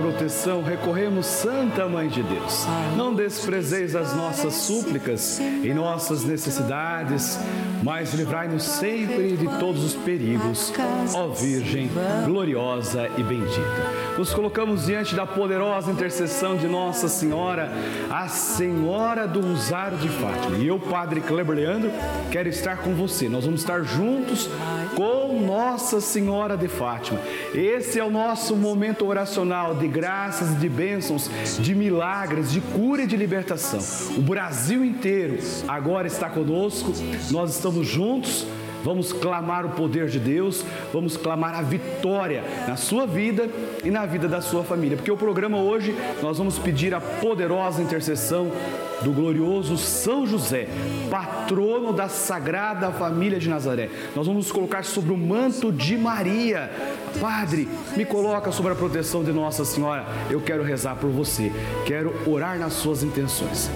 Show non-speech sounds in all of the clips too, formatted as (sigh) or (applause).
Proteção recorremos, Santa Mãe de Deus. Não desprezeis as nossas súplicas em nossas necessidades, mas livrai-nos sempre de todos os perigos, ó Virgem gloriosa e bendita. Nos colocamos diante da poderosa intercessão de Nossa Senhora, a Senhora do Rosário de Fátima. E eu, Padre Kleber Leandro, quero estar com você. Nós vamos estar juntos com Nossa Senhora de Fátima. Esse é o nosso momento oracional de graças de bênçãos, de milagres, de cura e de libertação. O Brasil inteiro agora está conosco, nós estamos juntos. Vamos clamar o poder de Deus, vamos clamar a vitória na sua vida e na vida da sua família. Porque o programa hoje nós vamos pedir a poderosa intercessão do glorioso São José, patrono da Sagrada Família de Nazaré. Nós vamos nos colocar sobre o manto de Maria. Padre, me coloca sobre a proteção de Nossa Senhora. Eu quero rezar por você, quero orar nas suas intenções.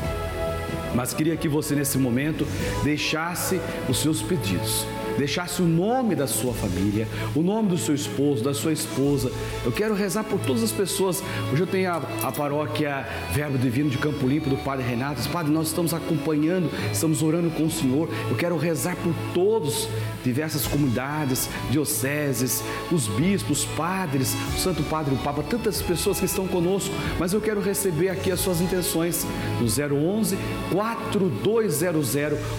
Mas queria que você, nesse momento, deixasse os seus pedidos deixasse o nome da sua família, o nome do seu esposo, da sua esposa. Eu quero rezar por todas as pessoas. Hoje eu tenho a, a paróquia Verbo Divino de Campo Limpo do Padre Renato. Padre, nós estamos acompanhando, estamos orando com o Senhor. Eu quero rezar por todos, diversas comunidades, dioceses, os bispos, padres, o Santo Padre, o Papa, tantas pessoas que estão conosco, mas eu quero receber aqui as suas intenções no 011 4200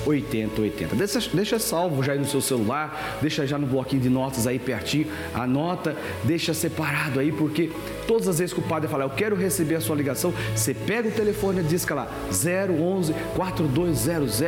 8080. Deixa, deixa salvo já aí no seu celular, deixa já no bloquinho de notas aí pertinho, anota, deixa separado aí, porque todas as vezes que o padre falar, eu quero receber a sua ligação, você pega o telefone e diz que lá 011 4200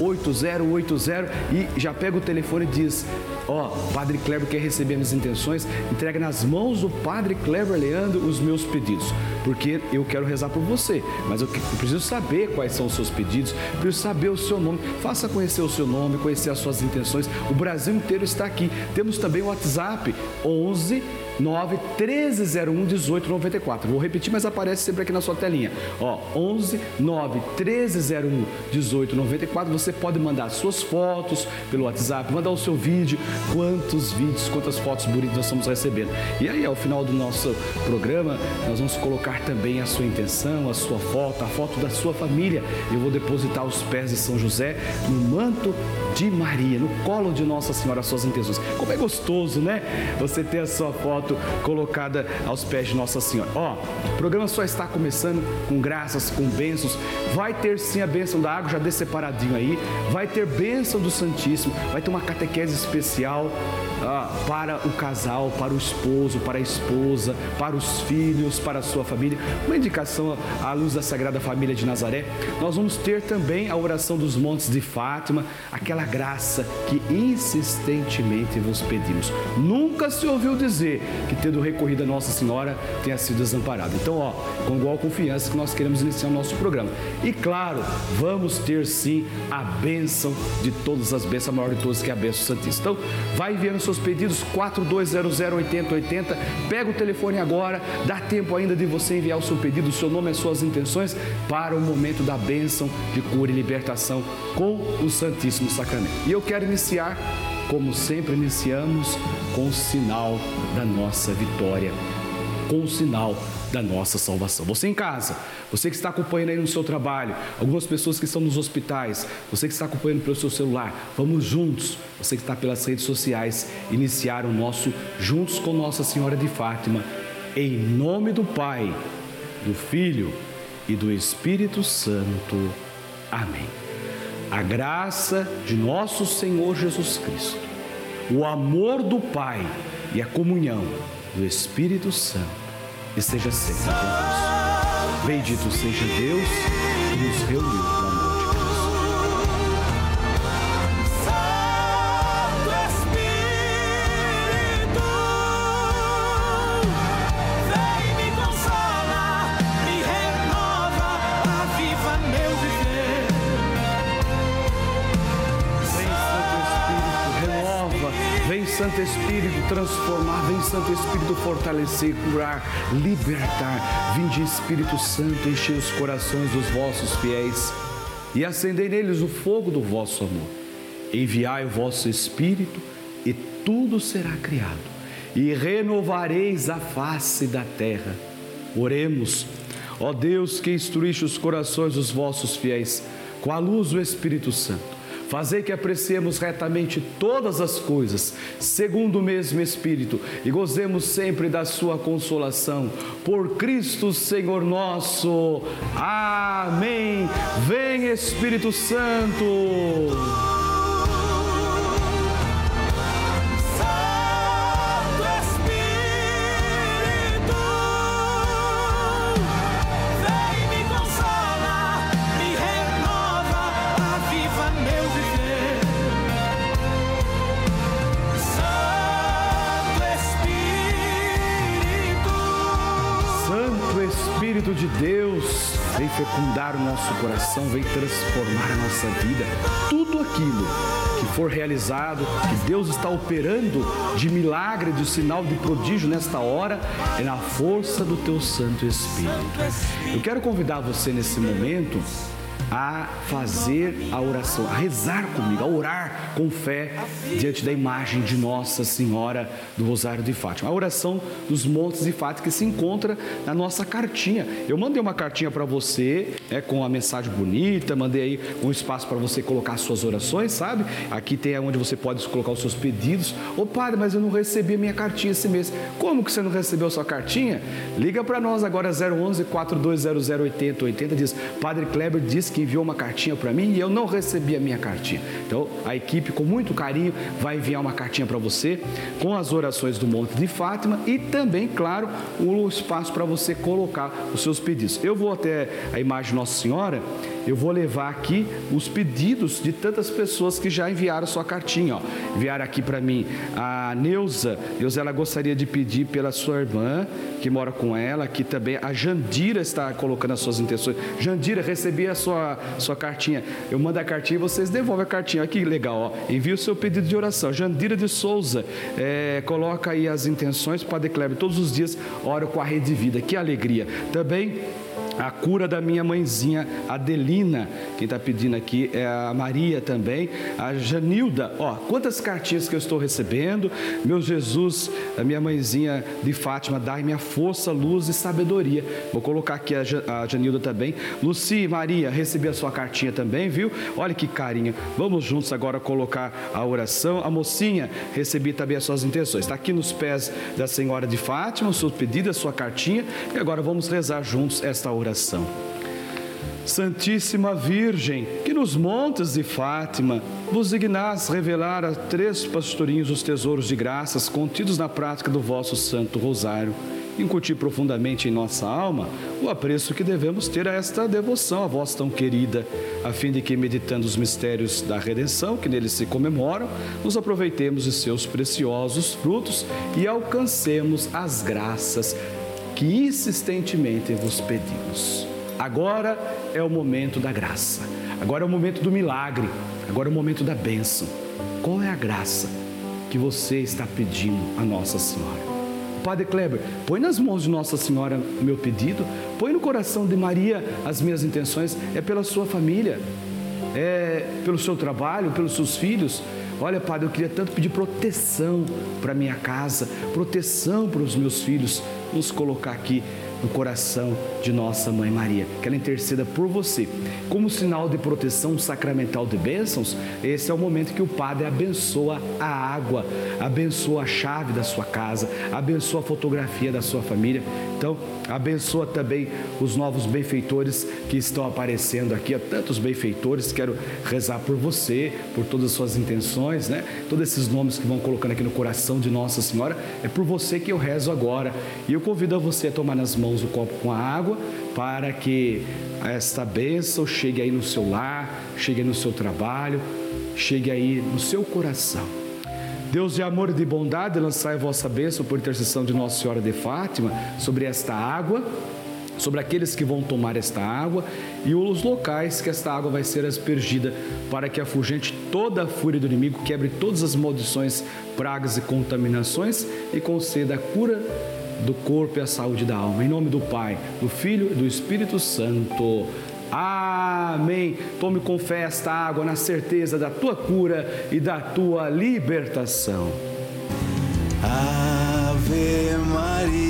8080 e já pega o telefone e diz: Ó, oh, Padre Kleber quer receber minhas intenções, entrega nas mãos do Padre Kleber Leandro os meus pedidos, porque eu quero rezar por você, mas eu preciso saber quais são os seus pedidos, preciso saber o seu nome, faça conhecer o seu nome, conhecer as suas intenções. O Brasil inteiro está aqui. Temos também o WhatsApp 11 9 1301 1894. Vou repetir, mas aparece sempre aqui na sua telinha. Ó, 11 9 1301 1894. Você pode mandar suas fotos pelo WhatsApp, mandar o seu vídeo, quantos vídeos, quantas fotos bonitas nós estamos recebendo. E aí, ao final do nosso programa, nós vamos colocar também a sua intenção, a sua foto, a foto da sua família. Eu vou depositar os pés de São José no manto de Maria, no colo de Nossa Senhora, as suas intenções. Como é gostoso, né? Você ter a sua foto colocada aos pés de Nossa Senhora. Ó, o programa só está começando com graças, com bênçãos. Vai ter sim a bênção da água, já dê separadinho aí. Vai ter bênção do Santíssimo, vai ter uma catequese especial ah, para o casal, para o esposo, para a esposa, para os filhos, para a sua família. Uma indicação à luz da Sagrada Família de Nazaré. Nós vamos ter também a oração dos montes de Fátima, aquela graça que insistentemente vos pedimos. Nunca se ouviu dizer que, tendo recorrido a Nossa Senhora, tenha sido desamparado. Então, ó, com igual confiança que nós queremos iniciar o nosso programa. E claro, vamos ter sim a bênção de todas as bênçãos, a maior de todas que é a bênção Santíssima. Então, vai enviando seus pedidos 4200 8080. Pega o telefone agora, dá tempo ainda de você enviar o seu pedido, o seu nome as suas intenções para o momento da bênção de cura e libertação com o Santíssimo Sacramento. E eu quero iniciar, como sempre iniciamos, com o sinal da nossa vitória, com o sinal da nossa salvação. Você em casa, você que está acompanhando aí no seu trabalho, algumas pessoas que estão nos hospitais, você que está acompanhando pelo seu celular, vamos juntos, você que está pelas redes sociais, iniciar o nosso Juntos com Nossa Senhora de Fátima, em nome do Pai, do Filho e do Espírito Santo. Amém. A graça de nosso Senhor Jesus Cristo, o amor do Pai e a comunhão do Espírito Santo esteja sempre convosco. Bendito seja Deus que nos reuniu Santo Espírito transformar, vem Santo Espírito fortalecer, curar, libertar. Vinde Espírito Santo, encher os corações dos vossos fiéis e acendei neles o fogo do vosso amor. Enviai o vosso Espírito e tudo será criado e renovareis a face da terra. Oremos, ó Deus que instruíste os corações dos vossos fiéis com a luz do Espírito Santo. Fazei que apreciemos retamente todas as coisas, segundo o mesmo Espírito, e gozemos sempre da Sua consolação. Por Cristo Senhor nosso. Amém. Vem Espírito Santo. Fecundar o nosso coração, vem transformar a nossa vida. Tudo aquilo que for realizado, que Deus está operando de milagre, de sinal de prodígio nesta hora, é na força do teu Santo Espírito. Eu quero convidar você nesse momento a fazer a oração, a rezar comigo, a orar com fé diante da imagem de Nossa Senhora do Rosário de Fátima. A oração dos Montes de Fátima que se encontra na nossa cartinha. Eu mandei uma cartinha para você, é com a mensagem bonita, mandei aí um espaço para você colocar suas orações, sabe? Aqui tem onde você pode colocar os seus pedidos. Ô padre, mas eu não recebi a minha cartinha esse mês. Como que você não recebeu a sua cartinha? Liga para nós agora 011 4200 8080 diz: Padre Kleber disse que enviou uma cartinha para mim e eu não recebi a minha cartinha. Então, a equipe, com muito carinho, vai enviar uma cartinha para você com as orações do Monte de Fátima e também, claro, o espaço para você colocar os seus pedidos. Eu vou até a imagem de Nossa Senhora eu vou levar aqui os pedidos de tantas pessoas que já enviaram sua cartinha. Ó. Enviaram aqui para mim a Neuza. Neuza, ela gostaria de pedir pela sua irmã, que mora com ela, aqui também. A Jandira está colocando as suas intenções. Jandira, recebi a sua, sua cartinha. Eu mando a cartinha e vocês devolvem a cartinha. Olha que legal, ó. Envia o seu pedido de oração. Jandira de Souza, é, coloca aí as intenções, Padre Kleber. Todos os dias oro com a rede de vida. Que alegria. Também a cura da minha mãezinha Adelina, quem está pedindo aqui é a Maria também, a Janilda, ó, quantas cartinhas que eu estou recebendo, meu Jesus, a minha mãezinha de Fátima, dai minha força, luz e sabedoria. Vou colocar aqui a, a Janilda também. Luci, Maria, recebi a sua cartinha também, viu? Olha que carinho. Vamos juntos agora colocar a oração. A mocinha, recebi também as suas intenções. Está aqui nos pés da Senhora de Fátima, o seu pedido, a sua cartinha. E agora vamos rezar juntos esta oração Santíssima Virgem, que nos montes de Fátima vos dignás revelar a três pastorinhos os tesouros de graças contidos na prática do vosso Santo Rosário, incutir profundamente em nossa alma o apreço que devemos ter a esta devoção a vós tão querida, a fim de que, meditando os mistérios da redenção que neles se comemoram, nos aproveitemos de seus preciosos frutos e alcancemos as graças que insistentemente vos pedimos. Agora é o momento da graça, agora é o momento do milagre, agora é o momento da bênção. Qual é a graça que você está pedindo a Nossa Senhora? Padre Kleber, põe nas mãos de Nossa Senhora o meu pedido, põe no coração de Maria as minhas intenções, é pela sua família, é pelo seu trabalho, pelos seus filhos. Olha, Padre, eu queria tanto pedir proteção para minha casa, proteção para os meus filhos, nos colocar aqui no coração de nossa Mãe Maria, que ela interceda por você. Como sinal de proteção sacramental de bênçãos, esse é o momento que o Padre abençoa a água, abençoa a chave da sua casa, abençoa a fotografia da sua família. Então, abençoa também os novos benfeitores que estão aparecendo aqui, há tantos benfeitores, quero rezar por você, por todas as suas intenções, né? Todos esses nomes que vão colocando aqui no coração de Nossa Senhora, é por você que eu rezo agora. E eu convido a você a tomar nas mãos o copo com a água para que esta bênção chegue aí no seu lar, chegue aí no seu trabalho, chegue aí no seu coração. Deus de amor e de bondade, lançai a vossa bênção por intercessão de Nossa Senhora de Fátima sobre esta água, sobre aqueles que vão tomar esta água e os locais que esta água vai ser aspergida, para que afugente toda a fúria do inimigo, quebre todas as maldições, pragas e contaminações e conceda a cura do corpo e a saúde da alma. Em nome do Pai, do Filho e do Espírito Santo. Amém. Tome com fé esta água na certeza da tua cura e da tua libertação. Amém. Maria,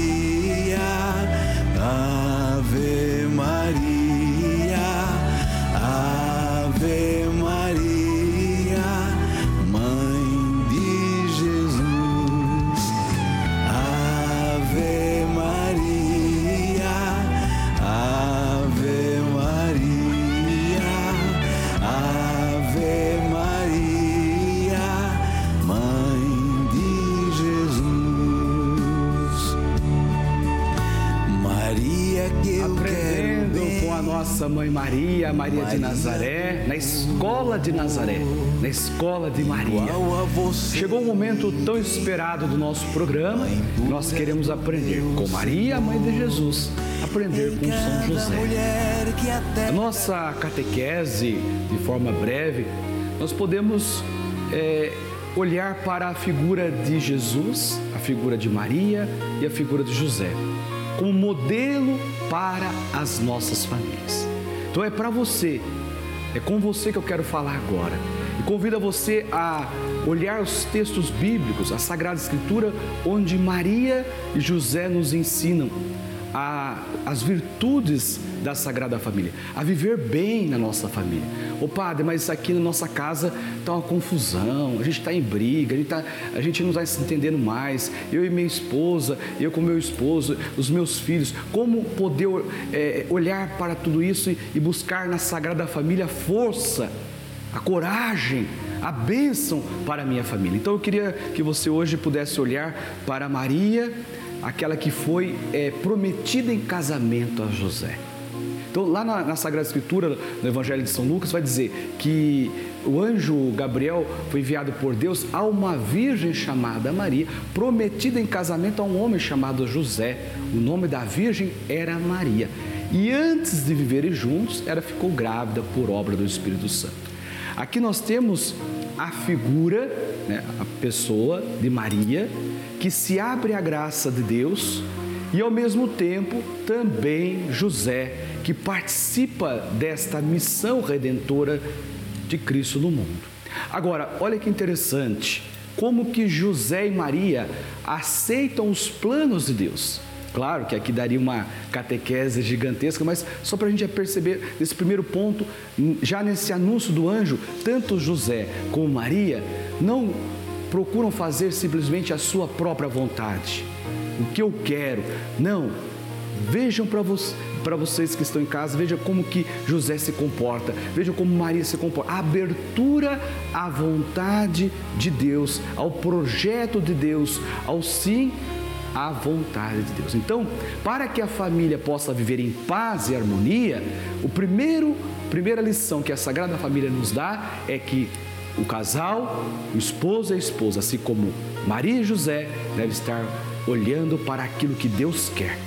Maria de Nazaré, na escola de Nazaré, na escola de Maria. Chegou um momento tão esperado do nosso programa, nós queremos aprender com Maria, a mãe de Jesus, aprender com São José. A nossa catequese, de forma breve, nós podemos é, olhar para a figura de Jesus, a figura de Maria e a figura de José, como modelo para as nossas famílias. Então é para você, é com você que eu quero falar agora. E convido você a olhar os textos bíblicos, a Sagrada Escritura, onde Maria e José nos ensinam a, as virtudes da Sagrada Família, a viver bem na nossa família. Ô padre, mas aqui na nossa casa está uma confusão, a gente está em briga, a gente, tá, a gente não está se entendendo mais. Eu e minha esposa, eu com meu esposo, os meus filhos. Como poder é, olhar para tudo isso e, e buscar na Sagrada Família a força, a coragem, a bênção para a minha família. Então eu queria que você hoje pudesse olhar para Maria aquela que foi é, prometida em casamento a José. Então, lá na, na, Sagrada Escritura, no Evangelho de São Lucas, vai dizer que o anjo Gabriel foi enviado por Deus a uma virgem chamada Maria, prometida em casamento a um homem chamado José. O nome da virgem era Maria. E antes de viverem juntos, ela ficou grávida por obra do Espírito Santo. Aqui nós temos a figura, né, a pessoa de Maria, que se abre à graça de Deus e ao mesmo tempo também José, que participa desta missão redentora de Cristo no mundo. Agora, olha que interessante, como que José e Maria aceitam os planos de Deus. Claro que aqui daria uma catequese gigantesca, mas só para a gente perceber nesse primeiro ponto, já nesse anúncio do anjo, tanto José como Maria não procuram fazer simplesmente a sua própria vontade, o que eu quero. Não, vejam para vocês vocês que estão em casa, vejam como que José se comporta, vejam como Maria se comporta. A abertura à vontade de Deus, ao projeto de Deus, ao sim à vontade de Deus. Então, para que a família possa viver em paz e harmonia, o primeiro primeira lição que a Sagrada Família nos dá é que o casal, o esposo e a esposa, assim como Maria e José, devem estar olhando para aquilo que Deus quer.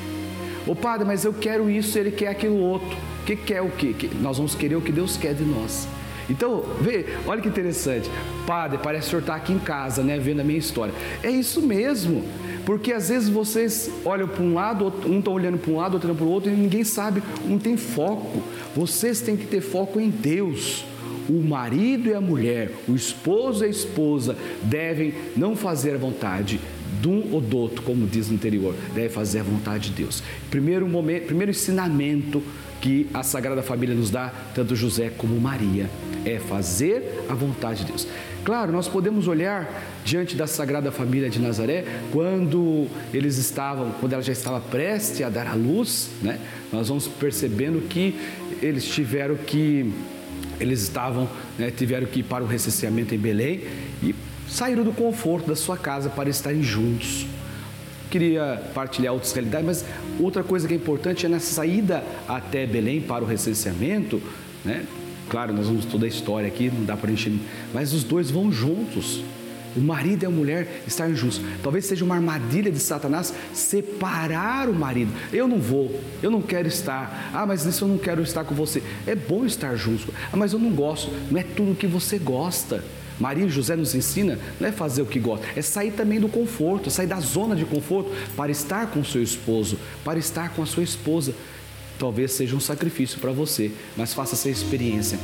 Ô padre, mas eu quero isso, ele quer aquilo outro. O que quer o quê? Nós vamos querer o que Deus quer de nós. Então, vê, olha que interessante. Padre, parece que o senhor está aqui em casa, né, vendo a minha história. É isso mesmo. Porque às vezes vocês olham para um lado, um está olhando para um lado, outro olhando para o outro, e ninguém sabe, não tem foco. Vocês têm que ter foco em Deus o marido e a mulher, o esposo e a esposa devem não fazer a vontade de um ou do outro, como diz no anterior, deve fazer a vontade de Deus. Primeiro momento, primeiro ensinamento que a Sagrada Família nos dá, tanto José como Maria, é fazer a vontade de Deus. Claro, nós podemos olhar diante da Sagrada Família de Nazaré, quando eles estavam, quando ela já estava prestes a dar à luz, né? Nós vamos percebendo que eles tiveram que eles estavam, né, tiveram que ir para o recenseamento em Belém e saíram do conforto da sua casa para estarem juntos. Queria partilhar outras realidades, mas outra coisa que é importante é na saída até Belém para o recenseamento, né? Claro, nós vamos toda a história aqui, não dá para gente. Mas os dois vão juntos o marido e a mulher estarem juntos. Talvez seja uma armadilha de Satanás separar o marido. Eu não vou, eu não quero estar. Ah, mas isso eu não quero estar com você. É bom estar juntos. Ah, mas eu não gosto. Não é tudo que você gosta. Maria e José nos ensina não é fazer o que gosta, é sair também do conforto, sair da zona de conforto para estar com o seu esposo, para estar com a sua esposa talvez seja um sacrifício para você, mas faça essa experiência.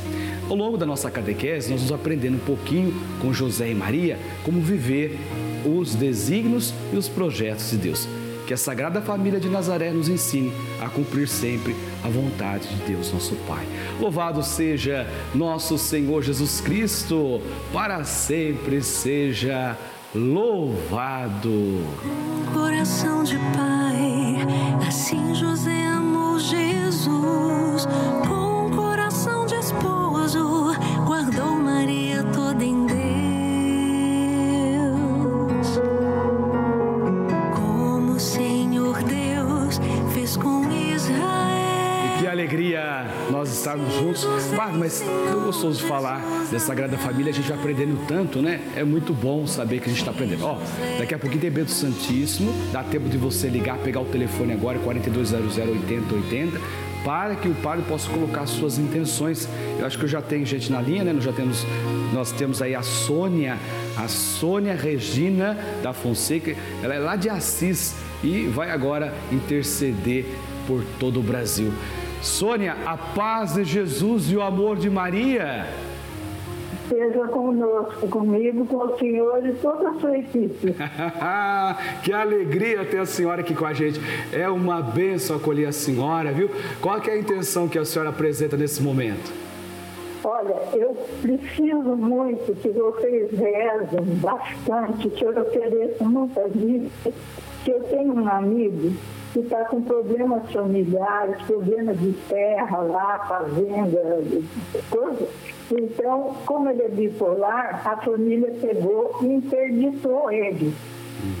Ao longo da nossa catequese, nós vamos aprendendo um pouquinho com José e Maria como viver os desígnios e os projetos de Deus. Que a Sagrada Família de Nazaré nos ensine a cumprir sempre a vontade de Deus, nosso Pai. Louvado seja nosso Senhor Jesus Cristo, para sempre seja louvado. Coração de Pai, assim José amou Jesus. Alegria nós estarmos juntos. Padre, mas eu gostoso falar dessa Sagrada Família, a gente vai aprendendo tanto, né? É muito bom saber que a gente está aprendendo. Ó, daqui a pouquinho tem Bento Santíssimo, dá tempo de você ligar, pegar o telefone agora, 4200 8080, para que o padre possa colocar suas intenções. Eu acho que eu já tenho gente na linha, né? Nós já temos, nós temos aí a Sônia, a Sônia Regina da Fonseca, ela é lá de Assis e vai agora interceder por todo o Brasil. Sônia, a paz de Jesus e o amor de Maria. Seja conosco, comigo, com o Senhor e toda a sua equipe. (laughs) que alegria ter a senhora aqui com a gente. É uma benção acolher a senhora, viu? Qual é a intenção que a senhora apresenta nesse momento? Olha, eu preciso muito que vocês rezem bastante, que eu ofereço muitas listas, que eu tenho um amigo que está com problemas familiares, problemas de terra lá, fazenda, coisa. Então, como ele é bipolar, a família pegou e interditou ele.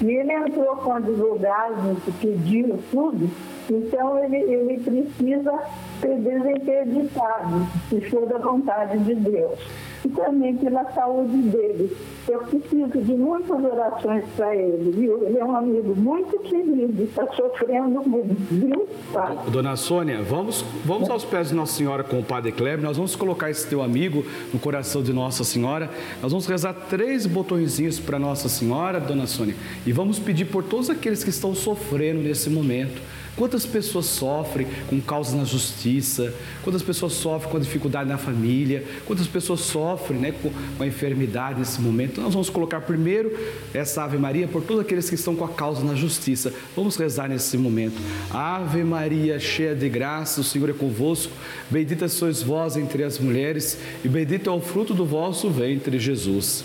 E ele entrou com advogado, pediu tudo, então ele, ele precisa ser desinterditado, se for da vontade de Deus. E também pela saúde dele. Eu preciso de muitas orações para ele, viu? Ele é um amigo muito querido, está sofrendo muito, viu? Tá? Dona Sônia, vamos, vamos aos pés de Nossa Senhora com o Padre Kleber. Nós vamos colocar esse teu amigo no coração de Nossa Senhora. Nós vamos rezar três botõezinhos para Nossa Senhora, Dona Sônia, e vamos pedir por todos aqueles que estão sofrendo nesse momento Quantas pessoas sofrem com causas na justiça? Quantas pessoas sofrem com dificuldade na família? Quantas pessoas sofrem né, com a enfermidade nesse momento? Nós vamos colocar primeiro essa Ave Maria por todos aqueles que estão com a causa na justiça. Vamos rezar nesse momento. Ave Maria, cheia de graça, o Senhor é convosco. Bendita sois vós entre as mulheres, e bendito é o fruto do vosso ventre, Jesus.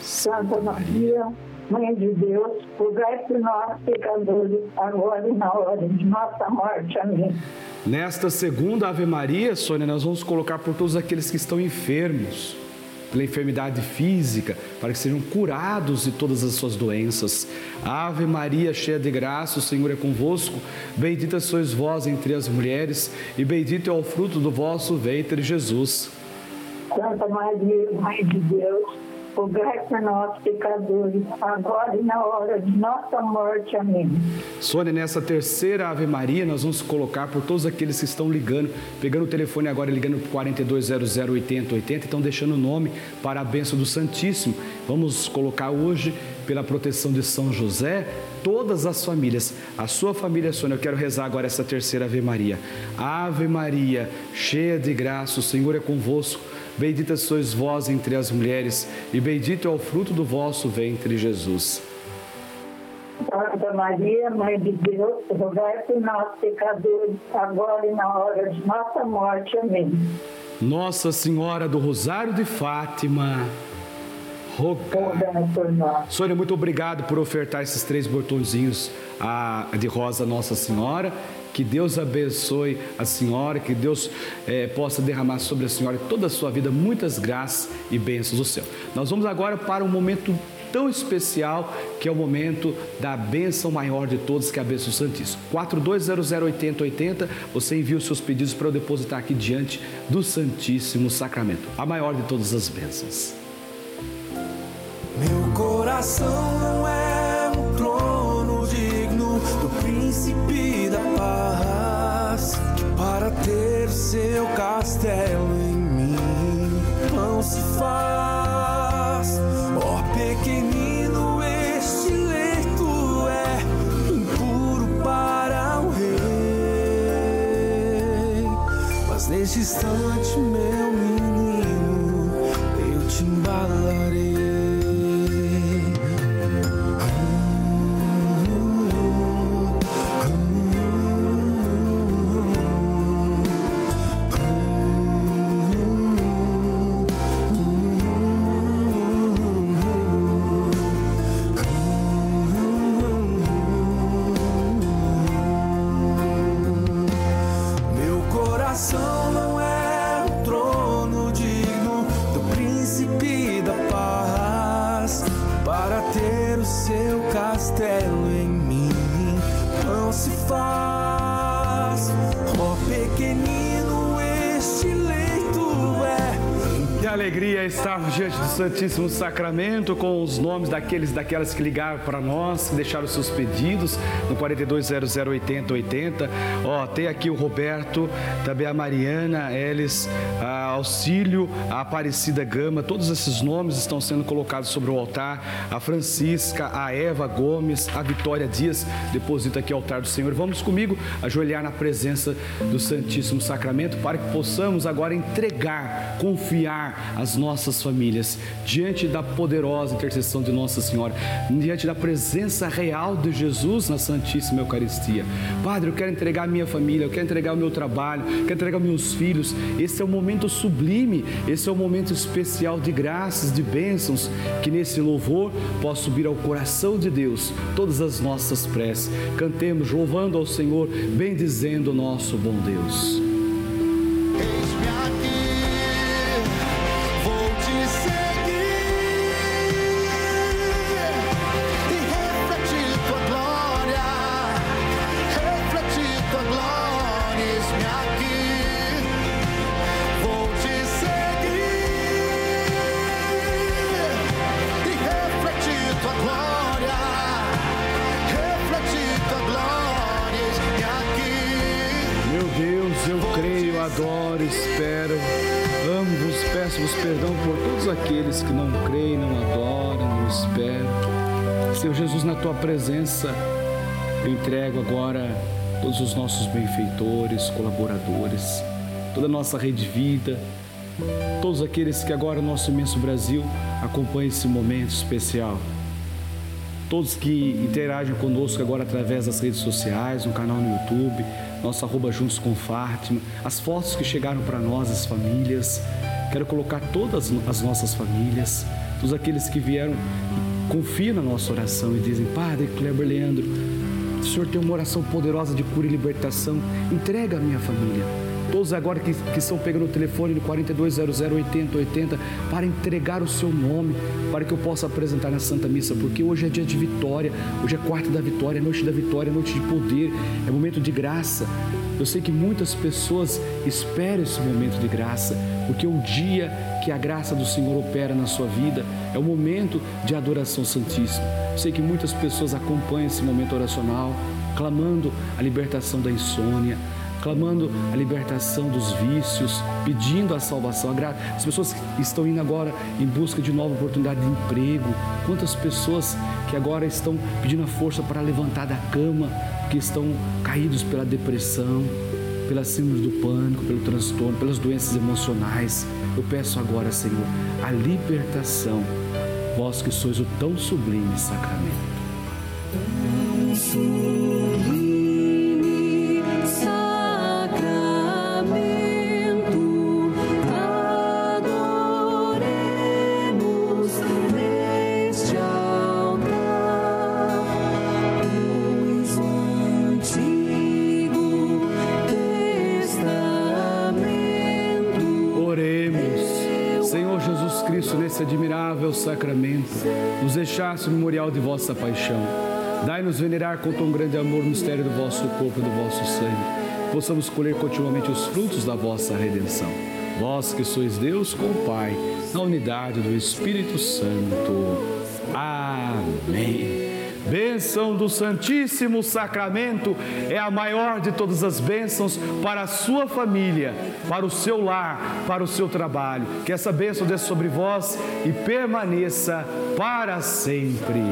Santa Maria Mãe de Deus, rogai por nós, pecadores, agora e na hora de nossa morte. Amém. Nesta segunda Ave Maria, Sônia, nós vamos colocar por todos aqueles que estão enfermos, pela enfermidade física, para que sejam curados de todas as suas doenças. Ave Maria, cheia de graça, o Senhor é convosco. Bendita sois vós entre as mulheres, e bendito é o fruto do vosso ventre, Jesus. Santa Maria, Mãe de Deus, rogai nós, pecadores, agora e na hora de nossa morte. Amém. Sônia, nessa terceira Ave Maria, nós vamos colocar por todos aqueles que estão ligando, pegando o telefone agora, ligando para 4200 8080, estão deixando o nome para a bênção do Santíssimo. Vamos colocar hoje, pela proteção de São José, todas as famílias. A sua família, Sônia, eu quero rezar agora essa terceira Ave Maria. Ave Maria, cheia de graça, o Senhor é convosco. Bendita sois vós entre as mulheres, e bendito é o fruto do vosso ventre, Jesus. Santa Maria, Mãe de Deus, rogai por nós, pecadores, agora e na hora de nossa morte. Amém. Nossa Senhora do Rosário de Fátima, rogai por nós. Sônia, muito obrigado por ofertar esses três botõezinhos de rosa Nossa Senhora que Deus abençoe a senhora, que Deus é, possa derramar sobre a senhora toda a sua vida muitas graças e bênçãos do céu. Nós vamos agora para um momento tão especial que é o momento da bênção maior de todos, que é a bênção Santíssima. 42008080, você envia os seus pedidos para eu depositar aqui diante do Santíssimo Sacramento, a maior de todas as bênçãos. Meu coração é seu castelo em mim não se faz. Ó oh, pequenino, este leito é impuro para o rei, mas neste instante, meu menino, eu te embalarei. Alegria estarmos diante do Santíssimo Sacramento com os nomes daqueles daquelas que ligaram para nós, que deixaram seus pedidos no 42008080. Ó, tem aqui o Roberto, também a Mariana, Elis, a Auxílio, a Aparecida Gama, todos esses nomes estão sendo colocados sobre o altar. A Francisca, a Eva Gomes, a Vitória Dias, deposita aqui o altar do Senhor. Vamos comigo ajoelhar na presença do Santíssimo Sacramento para que possamos agora entregar, confiar as nossas famílias diante da poderosa intercessão de Nossa Senhora, diante da presença real de Jesus na Santíssima Eucaristia. Padre, eu quero entregar a minha família, eu quero entregar o meu trabalho, eu quero entregar meus filhos. Esse é o momento sublime, esse é o momento especial de graças, de bênçãos, que nesse louvor possa subir ao coração de Deus todas as nossas preces. Cantemos louvando ao Senhor, bendizendo o nosso bom Deus. Presença, eu entrego agora todos os nossos benfeitores, colaboradores, toda a nossa rede de vida, todos aqueles que agora, no nosso imenso Brasil, acompanham esse momento especial todos que interagem conosco agora através das redes sociais, no canal no YouTube, nosso arroba Juntos com Fátima, as fotos que chegaram para nós, as famílias. Quero colocar todas as nossas famílias, todos aqueles que vieram confiam na nossa oração e dizem, Padre Kleber Leandro, o Senhor tem uma oração poderosa de cura e libertação, entrega a minha família. Todos agora que, que estão pegando o telefone no 4200 8080 para entregar o seu nome, para que eu possa apresentar na Santa Missa, porque hoje é dia de vitória, hoje é quarta da vitória, é noite da vitória, é noite de poder, é momento de graça. Eu sei que muitas pessoas esperam esse momento de graça, porque o dia que a graça do Senhor opera na sua vida é o momento de adoração santíssima. Sei que muitas pessoas acompanham esse momento oracional, clamando a libertação da insônia, clamando a libertação dos vícios, pedindo a salvação. a gra- As pessoas estão indo agora em busca de nova oportunidade de emprego. Quantas pessoas que agora estão pedindo a força para levantar da cama, que estão caídos pela depressão, pela síndrome do pânico, pelo transtorno, pelas doenças emocionais. Eu peço agora, Senhor, a libertação, vós que sois o tão sublime sacramento. Sublime sacramento, nos deixaste o memorial de vossa paixão. Dai-nos venerar com tão grande amor o mistério do vosso corpo e do vosso sangue. Possamos colher continuamente os frutos da vossa redenção. Vós que sois Deus com o Pai, na unidade do Espírito Santo. Amém. Bênção do Santíssimo Sacramento é a maior de todas as bênçãos para a sua família, para o seu lar, para o seu trabalho. Que essa bênção desça sobre vós e permaneça para sempre.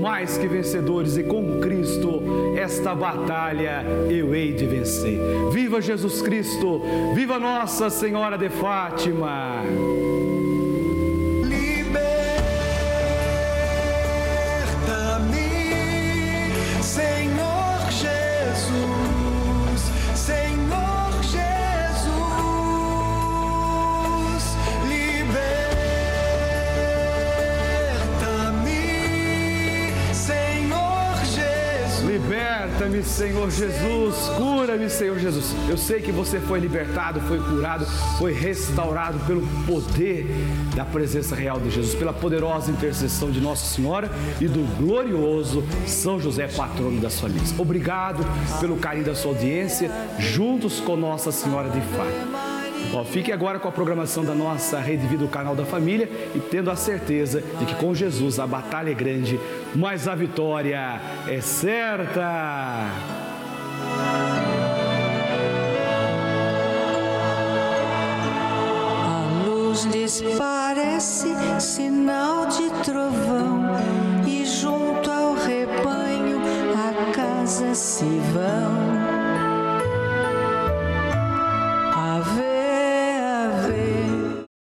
Mais que vencedores e com Cristo esta batalha eu hei de vencer. Viva Jesus Cristo! Viva Nossa Senhora de Fátima! Liberta-me, Senhor Jesus. Cura-me, Senhor Jesus. Eu sei que você foi libertado, foi curado, foi restaurado pelo poder da presença real de Jesus, pela poderosa intercessão de Nossa Senhora e do glorioso São José, patrono das famílias. Obrigado pelo carinho da sua audiência, juntos com Nossa Senhora de Fátima. Ó, fique agora com a programação da nossa Rede Vida, o canal da família, e tendo a certeza de que com Jesus a batalha é grande, mas a vitória é certa. luz desaparece, sinal de trovão, e junto ao rebanho a casa se vão.